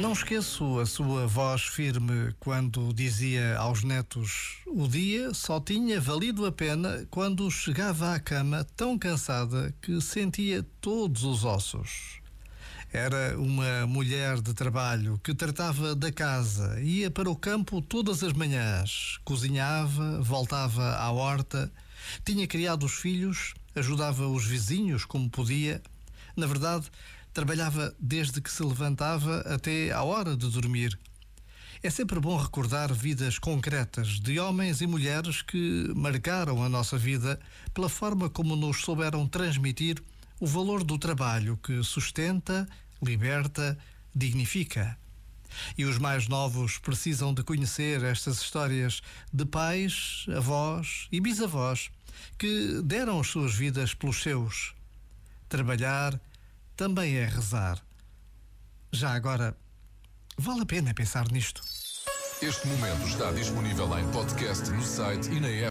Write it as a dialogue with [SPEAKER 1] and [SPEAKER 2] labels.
[SPEAKER 1] Não esqueço a sua voz firme quando dizia aos netos: o dia só tinha valido a pena quando chegava à cama tão cansada que sentia todos os ossos. Era uma mulher de trabalho que tratava da casa, ia para o campo todas as manhãs, cozinhava, voltava à horta, tinha criado os filhos, ajudava os vizinhos como podia. Na verdade, Trabalhava desde que se levantava até à hora de dormir. É sempre bom recordar vidas concretas de homens e mulheres que marcaram a nossa vida pela forma como nos souberam transmitir o valor do trabalho que sustenta, liberta, dignifica. E os mais novos precisam de conhecer estas histórias de pais, avós e bisavós que deram as suas vidas pelos seus. Trabalhar, também é rezar. Já agora, vale a pena pensar nisto.
[SPEAKER 2] Este momento está disponível em podcast no site e na app.